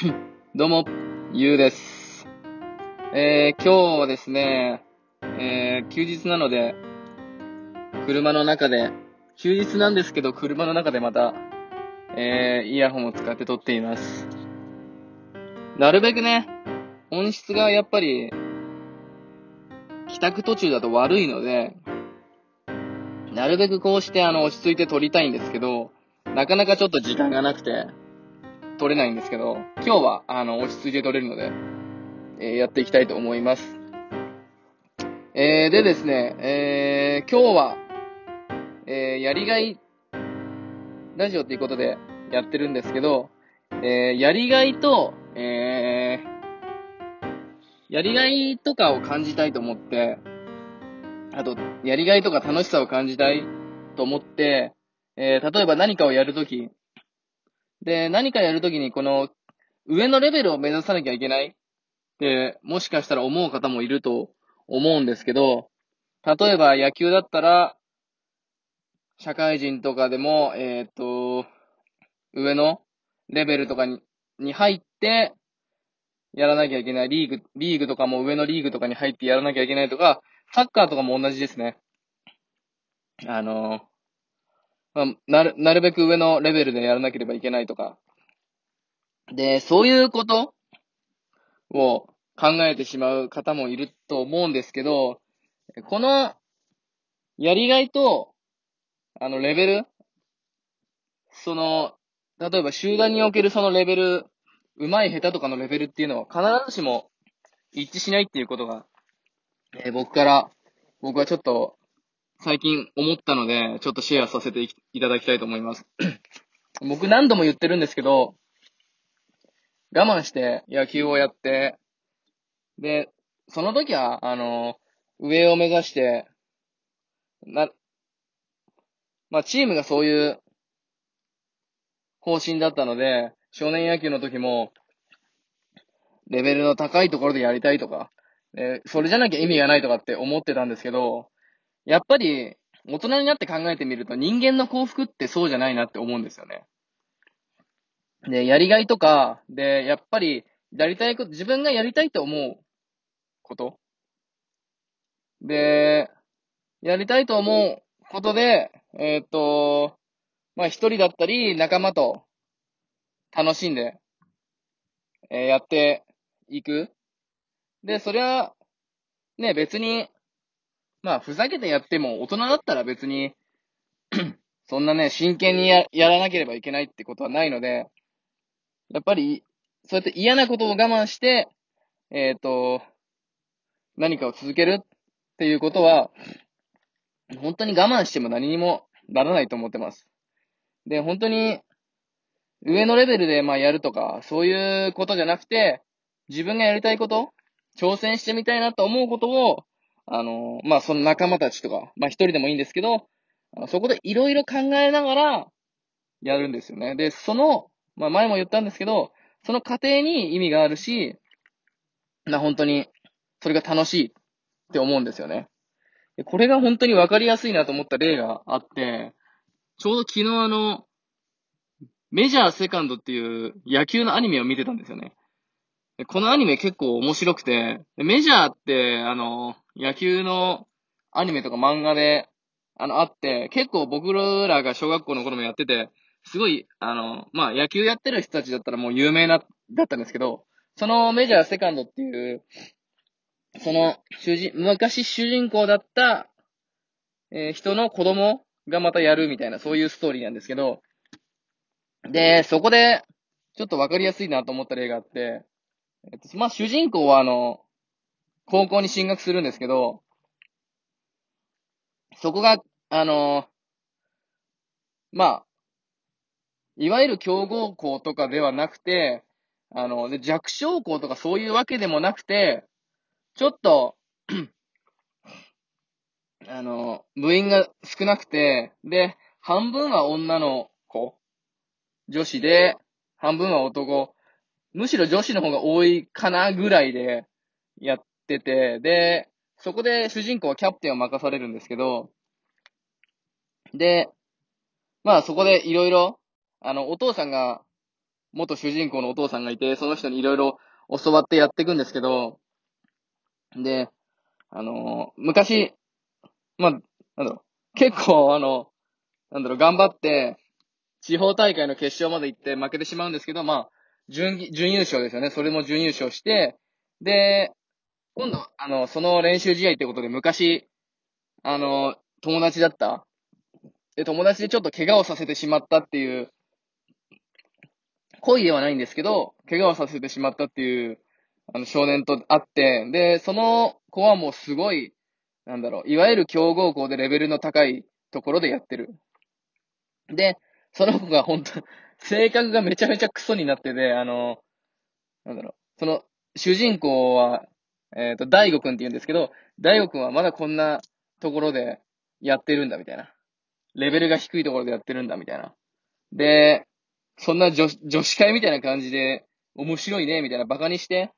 どうも、ゆうです。えー、今日はですね、えー、休日なので、車の中で、休日なんですけど、車の中でまた、えー、イヤホンを使って撮っています。なるべくね、音質がやっぱり、帰宅途中だと悪いので、なるべくこうしてあの、落ち着いて撮りたいんですけど、なかなかちょっと時間がなくて、撮れないんですけど、今日は、あの、落ち着いて撮れるので、えーやっていきたいと思います。えー、でですね、えー、今日は、えー、やりがい、ラジオっていうことでやってるんですけど、えー、やりがいと、えー、やりがいとかを感じたいと思って、あと、やりがいとか楽しさを感じたいと思って、えー、例えば何かをやるとき、で、何かやるときにこの上のレベルを目指さなきゃいけない？って、もしかしたら思う方もいると思うんですけど、例えば野球だったら、社会人とかでも、えっ、と、上のレベルとかにに入って、やらなきゃいけない。リーグ、リーグとかも上のリーグとかに入ってやらなきゃいけないとか、サッカーとかも同じですね。あの、まあ、なる、なるべく上のレベルでやらなければいけないとか。で、そういうことを考えてしまう方もいると思うんですけど、この、やりがいと、あの、レベルその、例えば集団におけるそのレベル、上手い下手とかのレベルっていうのは必ずしも一致しないっていうことが、えー僕から、僕はちょっと最近思ったので、ちょっとシェアさせていただきたいと思います。僕何度も言ってるんですけど、我慢して野球をやって、で、その時は、あの、上を目指して、な、まあ、チームがそういう方針だったので、少年野球の時も、レベルの高いところでやりたいとか、でそれじゃなきゃ意味がないとかって思ってたんですけど、やっぱり、大人になって考えてみると人間の幸福ってそうじゃないなって思うんですよね。で、やりがいとか、で、やっぱり、やりたいこと、自分がやりたいと思うこと。で、やりたいと思うことで、えーっと、まあ一人だったり、仲間と楽しんで、えーやっていく。で、それは、ね、別に、まあ、ふざけてやっても、大人だったら別に、そんなね、真剣にややらなければいけないってことはないので、やっぱり、そうやって嫌なことを我慢して、えっ、と、何かを続けるっていうことは、本当に我慢しても何にもならないと思ってます。で、本当に、上のレベルでまあやるとか、そういうことじゃなくて、自分がやりたいこと、挑戦してみたいなと思うことを、あの、まあ、その仲間たちとか、まあ、一人でもいいんですけど、そこでいろいろ考えながら、やるんですよね。で、その、まあ、前も言ったんですけど、その過程に意味があるし、な、本当に、それが楽しいって思うんですよね。これが本当にわかりやすいなと思った例があって、ちょうど昨日あの、メジャーセカンドっていう野球のアニメを見てたんですよね。このアニメ結構面白くて、メジャーって、あの、野球のアニメとか漫画で、あの、あって、結構僕らが小学校の頃もやってて、すごい、あの、まあ、野球やってる人たちだったらもう有名な、だったんですけど、そのメジャーセカンドっていう、その、主人、昔主人公だった、えー人の子供がまたやるみたいな、そういうストーリーなんですけど、で、そこで、ちょっとわかりやすいなと思った例があって、えっと、まあ、主人公はあの、高校に進学するんですけど、そこが、あの、まあ、いわゆる強豪校とかではなくて、あの、で弱小校とかそういうわけでもなくて、ちょっと、あの、部員が少なくて、で、半分は女の子、女子で、半分は男、むしろ女子の方が多いかなぐらいでやってて、で、そこで主人公はキャプテンを任されるんですけど、で、まあそこでいろいろ、あの、お父さんが、元主人公のお父さんがいて、その人にいろいろ教わってやっていくんですけど、で、あの昔、まあ、なんだろう、結構あの、なんだろう、頑張って、地方大会の決勝まで行って負けてしまうんですけど、まあ、準、準優勝ですよね。それも準優勝して、で、今度、あの、その練習試合ってことで昔、あの、友達だった？で、友達でちょっと怪我をさせてしまったっていう、恋ではないんですけど、怪我をさせてしまったっていう、あの、少年と会って、で、その子はもうすごい、なんだろう、いわゆる強豪校でレベルの高いところでやってる。で、その子が本当性格がめちゃめちゃクソになってて、あの、なんだろう、その、主人公は、えっ、ー、と、大悟くんって言うんですけど、大悟くんはまだこんなところでやってるんだ、みたいな。レベルが低いところでやってるんだ、みたいな。で、そんな女女子会みたいな感じで、面白いね、みたいな、バカにして、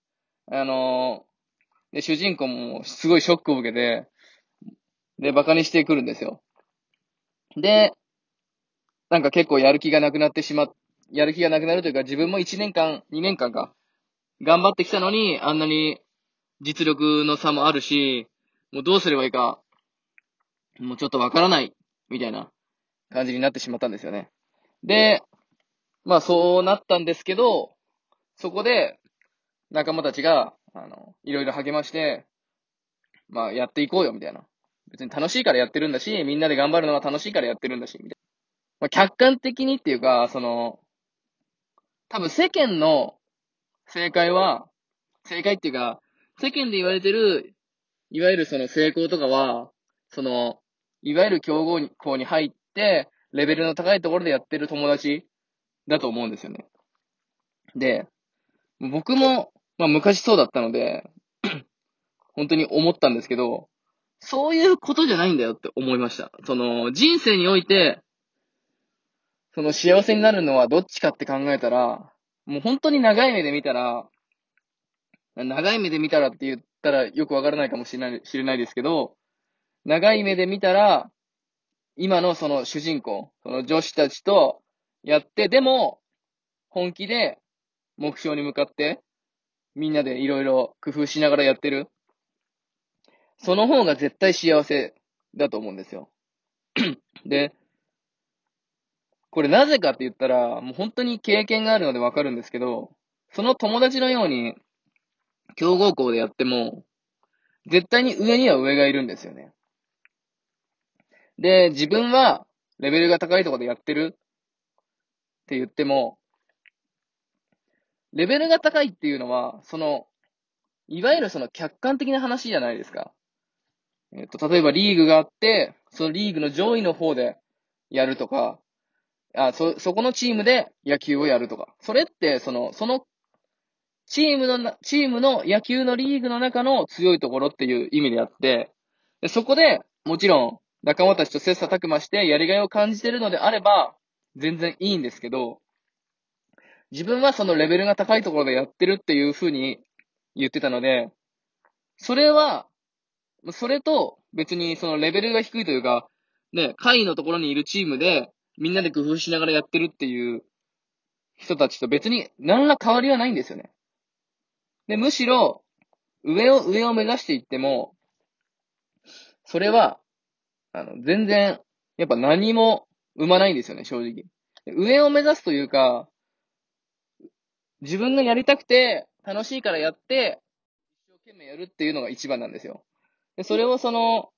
あのー、で、主人公もすごいショックを受けて、で、バカにしてくるんですよ。で、なんか結構やる気がなくなってしまっ、やる気がなくなるというか、自分も1年間、2年間か、頑張ってきたのに、あんなに実力の差もあるし、もうどうすればいいか、もうちょっとわからない、みたいな感じになってしまったんですよね。で、まあそうなったんですけど、そこで仲間たちが、あの、いろいろ励まして、まあやっていこうよ、みたいな。別に楽しいからやってるんだし、みんなで頑張るのは楽しいからやってるんだし、みたいな。まあ、客観的にっていうか、その、多分世間の正解は、正解っていうか、世間で言われてる、いわゆるその成功とかは、その、いわゆる競合校に入って、レベルの高いところでやってる友達だと思うんですよね。で、僕も、まあ昔そうだったので、本当に思ったんですけど、そういうことじゃないんだよって思いました。その、人生において、その幸せになるのはどっちかって考えたら、もう本当に長い目で見たら、長い目で見たらって言ったらよくわからないかもしれない、知れないですけど、長い目で見たら、今のその主人公、その女子たちとやって、でも、本気で目標に向かって、みんなでいろいろ工夫しながらやってる。その方が絶対幸せだと思うんですよ。で、これなぜかって言ったら、もう本当に経験があるのでわかるんですけど、その友達のように、強豪校でやっても、絶対に上には上がいるんですよね。で、自分はレベルが高いところでやってるって言っても、レベルが高いっていうのは、その、いわゆるその客観的な話じゃないですか。えっと、例えばリーグがあって、そのリーグの上位の方でやるとか、あ、そ、そこのチームで野球をやるとか。それって、その、その、チームの、チームの野球のリーグの中の強いところっていう意味であって、でそこで、もちろん、仲間たちと切磋琢磨してやりがいを感じてるのであれば、全然いいんですけど、自分はそのレベルが高いところでやってるっていう風に言ってたので、それは、それと別にそのレベルが低いというか、ね、下位のところにいるチームで、みんなで工夫しながらやってるっていう人たちと別に何ら変わりはないんですよね。で、むしろ、上を、上を目指していっても、それは、あの、全然、やっぱ何も生まないんですよね、正直。上を目指すというか、自分がやりたくて、楽しいからやって、一生懸命やるっていうのが一番なんですよ。で、それをその、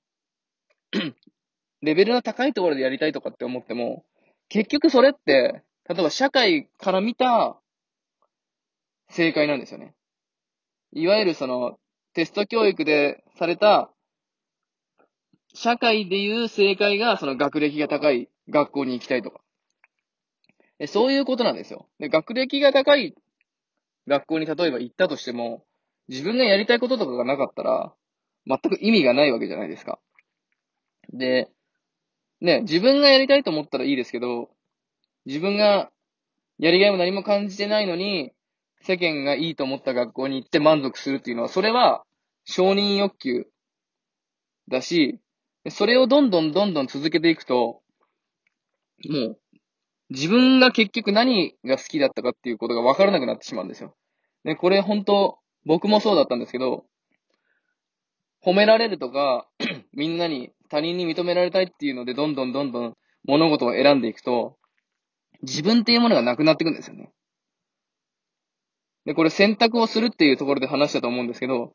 レベルの高いところでやりたいとかって思っても、結局それって、例えば社会から見た正解なんですよね。いわゆるその、テスト教育でされた、社会でいう正解がその学歴が高い学校に行きたいとか。そういうことなんですよ。で、学歴が高い学校に例えば行ったとしても、自分がやりたいこととかがなかったら、全く意味がないわけじゃないですか。で、ね、自分がやりたいと思ったらいいですけど、自分がやりがいも何も感じてないのに、世間がいいと思った学校に行って満足するっていうのは、それは承認欲求だし、それをどんどんどんどん続けていくと、もう、自分が結局何が好きだったかっていうことが分からなくなってしまうんですよ。で、これ本当、僕もそうだったんですけど、褒められるとか、みんなに、他人に認められたいっていうので、どんどんどんどん物事を選んでいくと、自分っていうものがなくなっていくんですよね。で、これ選択をするっていうところで話したと思うんですけど、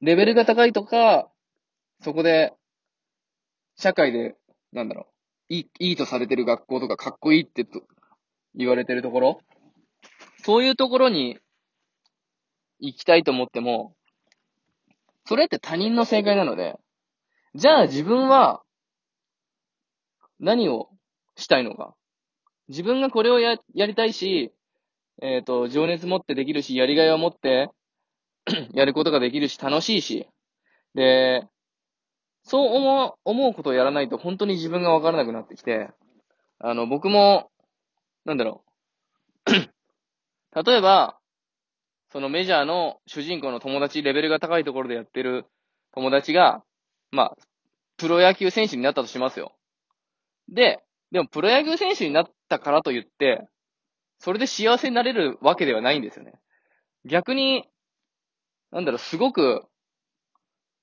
レベルが高いとか、そこで、社会で、なんだろう、いい、いいとされてる学校とかかっこいいってと言われてるところ、そういうところに行きたいと思っても、それって他人の正解なので、じゃあ自分は何をしたいのか。自分がこれをや、やりたいし、えっ、ー、と、情熱持ってできるし、やりがいを持って やることができるし、楽しいし。で、そう思う、思うことをやらないと本当に自分がわからなくなってきて、あの、僕も、なんだろう。例えば、そのメジャーの主人公の友達、レベルが高いところでやってる友達が、まあ、プロ野球選手になったとしますよ。で、でもプロ野球選手になったからといって、それで幸せになれるわけではないんですよね。逆に、なんだろう、すごく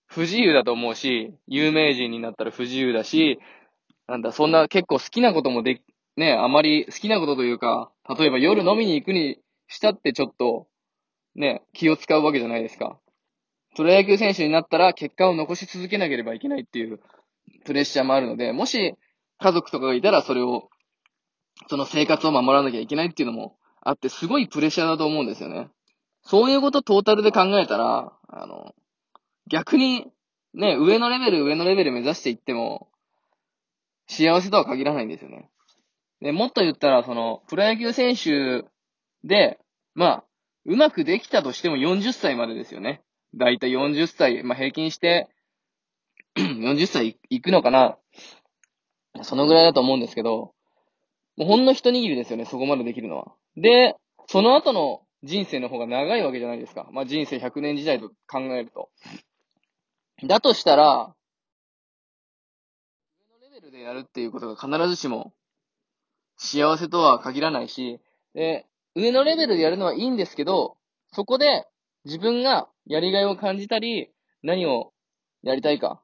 不自由だと思うし、有名人になったら不自由だし、なんだ、そんな結構好きなこともでき、ね、あまり好きなことというか、例えば夜飲みに行くにしたってちょっと、ね、気を使うわけじゃないですか。プロ野球選手になったら結果を残し続けなければいけないっていうプレッシャーもあるので、もし家族とかがいたらそれを、その生活を守らなきゃいけないっていうのもあって、すごいプレッシャーだと思うんですよね。そういうことトータルで考えたら、あの、逆に、ね、上のレベル、上のレベル目指していっても、幸せとは限らないんですよね。で、もっと言ったら、その、プロ野球選手で、まあ、うまくできたとしても40歳までですよね。だいたい40歳、まあ平均して、40歳いくのかなそのぐらいだと思うんですけど、もうほんの一握りですよね、そこまでできるのは。で、その後の人生の方が長いわけじゃないですか。まあ人生100年時代と考えると。だとしたら、上のレベルでやるっていうことが必ずしも幸せとは限らないし、で、上のレベルでやるのはいいんですけど、そこで自分がやりがいを感じたり、何をやりたいか、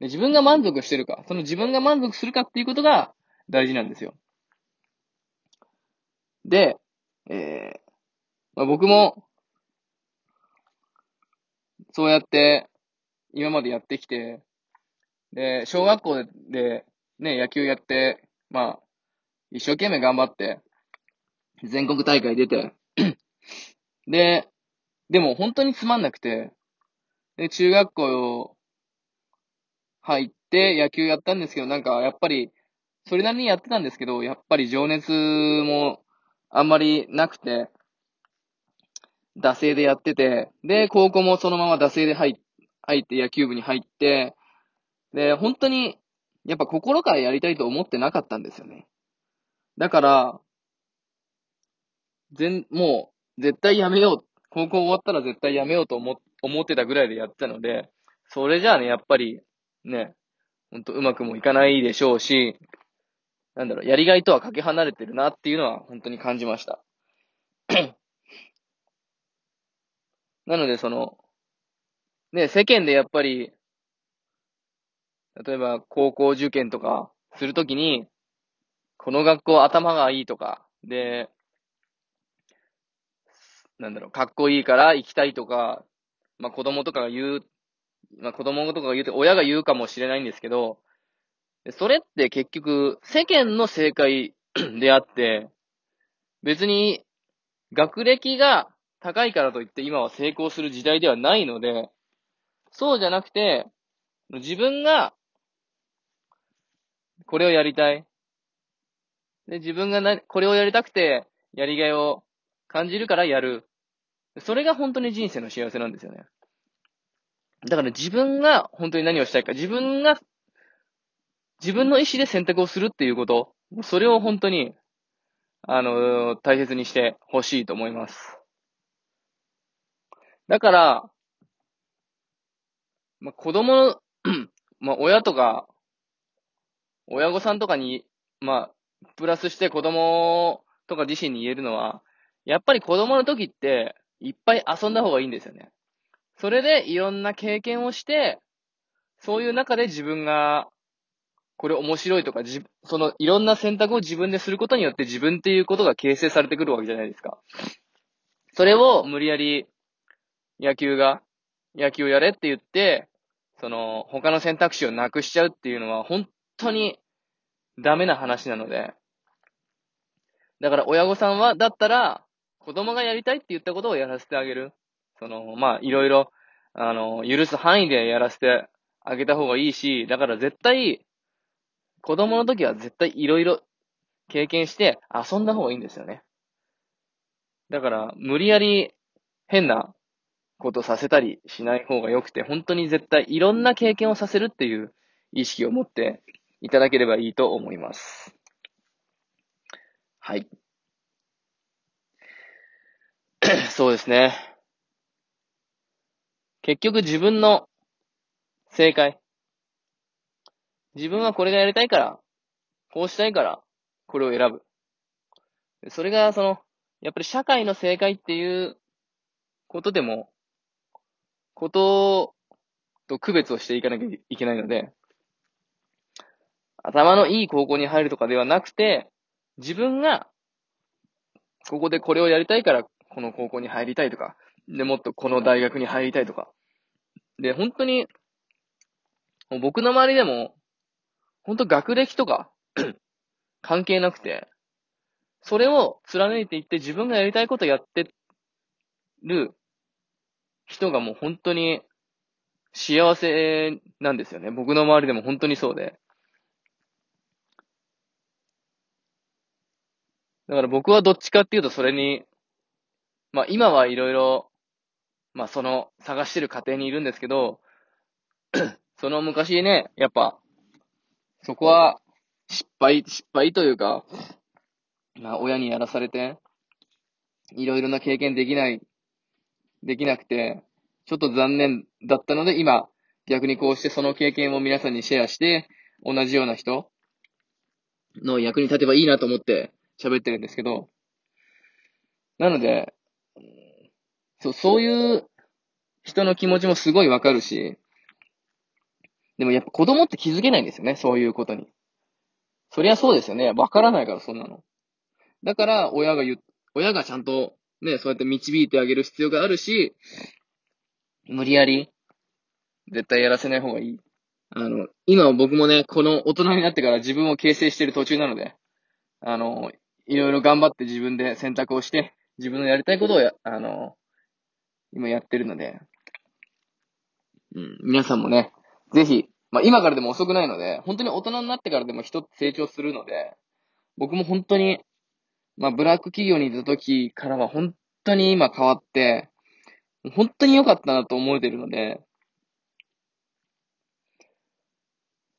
で自分が満足してるか、その自分が満足するかっていうことが大事なんですよ。で、えー、まあ、僕も、そうやって、今までやってきて、で、小学校で、ね、野球やって、まあ、一生懸命頑張って、全国大会出て、で、でも本当につまんなくて、で、中学校入って野球やったんですけど、なんかやっぱり、それなりにやってたんですけど、やっぱり情熱もあんまりなくて、惰性でやってて、で、高校もそのまま惰性で入入って野球部に入って、で、本当に、やっぱ心からやりたいと思ってなかったんですよね。だから、全、もう、絶対やめよう。高校終わったら絶対やめようと思、思ってたぐらいでやってたので、それじゃあね、やっぱり、ね、ほんとうまくもいかないでしょうし、なんだろう、やりがいとはかけ離れてるなっていうのは本当に感じました。なので、その、ね、世間でやっぱり、例えば高校受験とかするときに、この学校頭がいいとか、で、なんだろう、かっこいいから行きたいとか、まあ子供とかが言うまあ子供とかが言うて、親が言うかもしれないんですけど、それって結局、世間の正解 であって、別に学歴が高いからといって今は成功する時代ではないので、そうじゃなくて、自分がこれをやりたい。で、自分がな、これをやりたくて、やりがいを感じるからやる。それが本当に人生の幸せなんですよね。だから自分が本当に何をしたいか、自分が、自分の意思で選択をするっていうこと、それを本当に、あの、大切にしてほしいと思います。だから、まあ、子供、まあ、親とか、親御さんとかに、まあ、プラスして子供とか自身に言えるのは、やっぱり子供の時って、いっぱい遊んだ方がいいんですよね。それでいろんな経験をして、そういう中で自分が、これ面白いとか、じ、そのいろんな選択を自分ですることによって自分っていうことが形成されてくるわけじゃないですか。それを無理やり野球が、野球をやれって言って、その他の選択肢をなくしちゃうっていうのは本当にダメな話なので、だから親御さんは、だったら、子供がやりたいって言ったことをやらせてあげる。その、まあ、いろいろ、あの、許す範囲でやらせてあげた方がいいし、だから絶対、子供の時は絶対いろいろ経験して遊んだ方がいいんですよね。だから、無理やり変なことさせたりしない方が良くて、本当に絶対いろんな経験をさせるっていう意識を持っていただければいいと思います。はい。そうですね。結局自分の正解。自分はこれがやりたいから、こうしたいから、これを選ぶ。それが、その、やっぱり社会の正解っていうことでも、ことと区別をしていかなきゃいけないので、頭のいい高校に入るとかではなくて、自分が、ここでこれをやりたいから、この高校に入りたいとか、で、もっとこの大学に入りたいとか。で、本当に、僕の周りでも、本当学歴とか 関係なくて、それを貫いていって自分がやりたいことやってる人がもう本当に幸せなんですよね。僕の周りでも本当にそうで。だから僕はどっちかっていうとそれに、まあ今はいろいろ、まあその探してる過程にいるんですけど、その昔ね、やっぱ、そこは失敗、失敗というか、まあ親にやらされて、いろいろな経験できない、できなくて、ちょっと残念だったので、今、逆にこうしてその経験を皆さんにシェアして、同じような人の役に立てばいいなと思って喋ってるんですけど、なので、そう、そういう人の気持ちもすごいわかるし、でもやっぱ子供って気づけないんですよね、そういうことに。そりゃそうですよね。わからないから、そんなの。だから、親が言う、親がちゃんと、ね、そうやって導いてあげる必要があるし、無理やり、絶対やらせない方がいい。あの、今僕もね、この大人になってから自分を形成してる途中なので、あの、いろいろ頑張って自分で選択をして、自分のやりたいことをや、あの、今やってるので、うん、皆さんもね、ぜひ、まあ今からでも遅くないので、本当に大人になってからでも人って成長するので、僕も本当に、まあブラック企業にいた時からは本当に今変わって、本当に良かったなと思えてるので、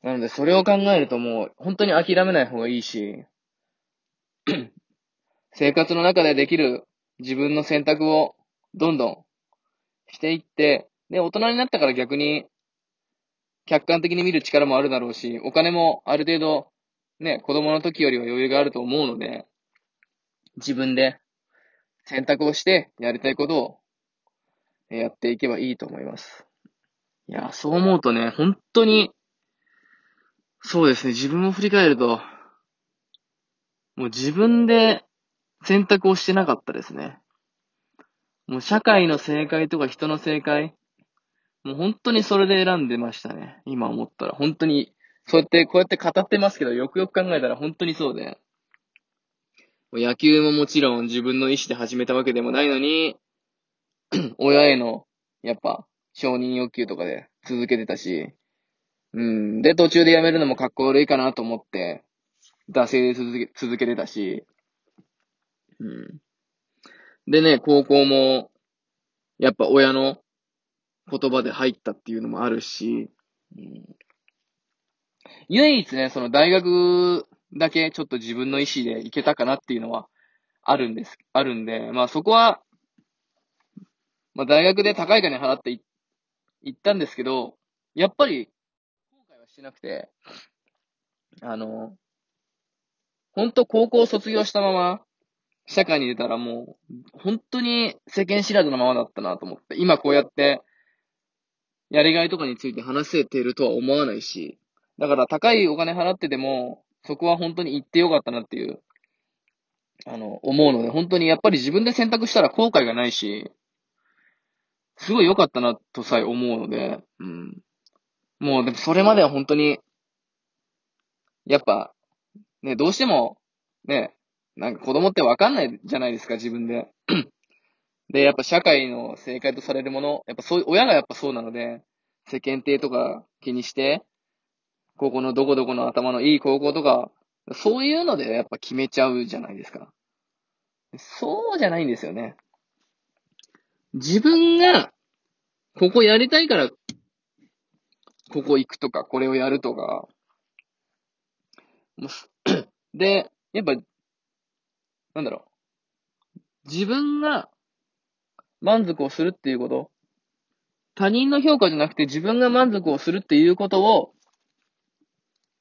なのでそれを考えるともう本当に諦めない方がいいし、生活の中でできる自分の選択をどんどんしていって、で、大人になったから逆に客観的に見る力もあるだろうし、お金もある程度ね、子供の時よりは余裕があると思うので、自分で選択をしてやりたいことをやっていけばいいと思います。いや、そう思うとね、本当に、そうですね、自分を振り返ると、もう自分で選択をしてなかったですね。もう社会の正解とか人の正解、もう本当にそれで選んでましたね。今思ったら。本当に、そうやって、こうやって語ってますけど、よくよく考えたら本当にそうで。野球ももちろん自分の意思で始めたわけでもないのに、親への、やっぱ、承認欲求とかで続けてたし、うん。で、途中で辞めるのもかっこ悪いかなと思って、惰性で続け、続けてたし、うん。でね、高校も、やっぱ親の言葉で入ったっていうのもあるし、うん、唯一ね、その大学だけちょっと自分の意思で行けたかなっていうのはあるんです、あるんで、まあそこは、まあ大学で高い金払って行ったんですけど、やっぱり、後悔はしてなくて、あの、本当高校卒業したまま、社会に出たらもう、本当に世間知らずのままだったなと思って、今こうやって、やりがいとかについて話せてるとは思わないし、だから高いお金払ってでも、そこは本当に行ってよかったなっていう、あの、思うので、本当にやっぱり自分で選択したら後悔がないし、すごい良かったなとさえ思うので、うん。もうでもそれまでは本当に、やっぱ、ね、どうしても、ね、なんか子供ってわかんないじゃないですか、自分で。で、やっぱ社会の正解とされるもの、やっぱそう、親がやっぱそうなので、世間体とか気にして、高校のどこどこの頭のいい高校とか、そういうのでやっぱ決めちゃうじゃないですか。そうじゃないんですよね。自分が、ここやりたいから、ここ行くとか、これをやるとか、で、やっぱ、なんだろう。自分が満足をするっていうこと。他人の評価じゃなくて自分が満足をするっていうことを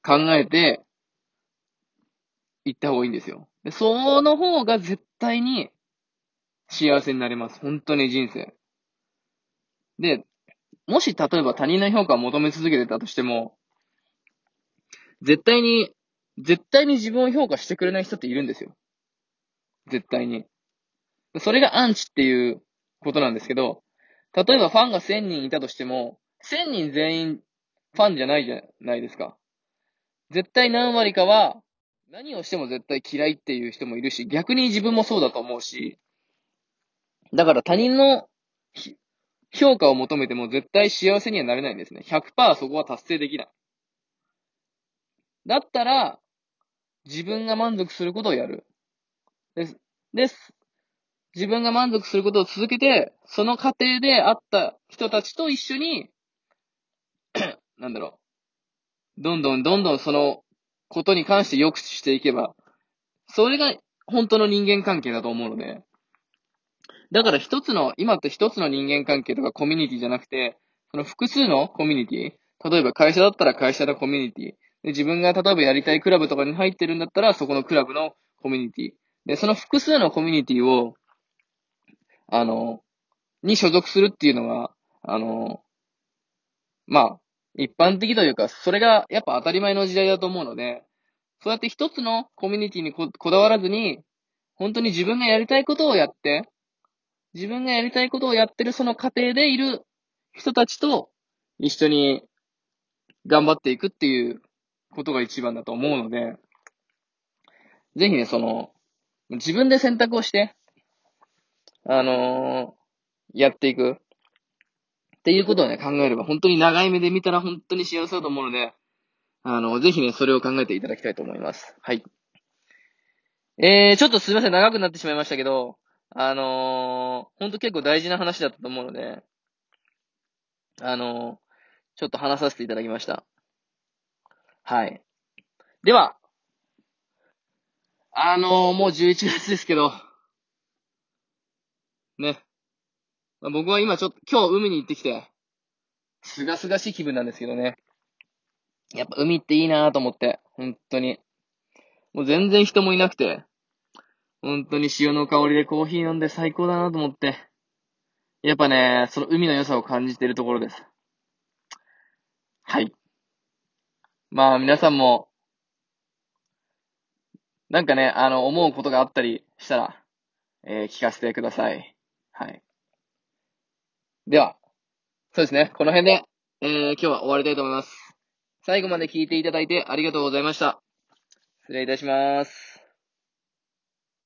考えて行った方がいいんですよ。で、その方が絶対に幸せになれます。本当に人生。で、もし例えば他人の評価を求め続けてたとしても、絶対に、絶対に自分を評価してくれない人っているんですよ。絶対に。それがアンチっていうことなんですけど、例えばファンが1000人いたとしても、1000人全員ファンじゃないじゃないですか。絶対何割かは、何をしても絶対嫌いっていう人もいるし、逆に自分もそうだと思うし、だから他人の評価を求めても絶対幸せにはなれないんですね。100%そこは達成できない。だったら、自分が満足することをやる。です。です。自分が満足することを続けて、その過程で会った人たちと一緒に、なんだろう。どんどんどんどんそのことに関して良くしていけば、それが本当の人間関係だと思うので、だから一つの、今って一つの人間関係とかコミュニティじゃなくて、その複数のコミュニティ、例えば会社だったら会社のコミュニティ、で自分が例えばやりたいクラブとかに入ってるんだったら、そこのクラブのコミュニティ。で、その複数のコミュニティをあの、に所属するっていうのは、あの、まあ、一般的というか、それがやっぱ当たり前の時代だと思うので、そうやって一つのコミュニティにここだわらずに、本当に自分がやりたいことをやって、自分がやりたいことをやってるその過程でいる人たちと一緒に頑張っていくっていうことが一番だと思うので、ぜひね、その、自分で選択をして、あのー、やっていく。っていうことをね、考えれば、本当に長い目で見たら本当に幸せだと思うので、あの、ぜひね、それを考えていただきたいと思います。はい。えー、ちょっとすいません、長くなってしまいましたけど、あのー、本当結構大事な話だったと思うので、あのー、ちょっと話させていただきました。はい。では、あのー、もう11月ですけど、ね。まあ、僕は今ちょっと、今日海に行ってきて、すがすがしい気分なんですけどね。やっぱ海っていいなぁと思って、本当に。もう全然人もいなくて、本当に潮の香りでコーヒー飲んで最高だなと思って。やっぱね、その海の良さを感じているところです。はい。まあ皆さんも、なんかね、あの、思うことがあったりしたら、えー、聞かせてください。はい。では、そうですね。この辺で、えー、今日は終わりたいと思います。最後まで聞いていただいてありがとうございました。失礼いたします。